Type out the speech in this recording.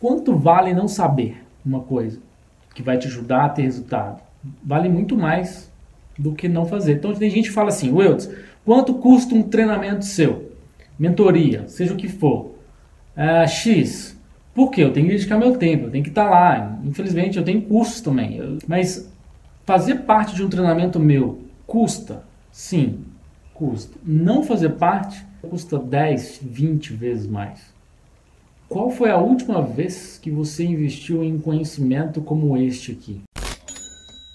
Quanto vale não saber uma coisa que vai te ajudar a ter resultado? Vale muito mais do que não fazer. Então tem gente que fala assim, Wilds, quanto custa um treinamento seu? Mentoria, seja o que for. Uh, X. Por quê? Eu tenho que dedicar meu tempo, eu tenho que estar lá. Infelizmente eu tenho cursos também. Mas fazer parte de um treinamento meu custa? Sim, custa. Não fazer parte custa 10, 20 vezes mais. Qual foi a última vez que você investiu em conhecimento como este aqui?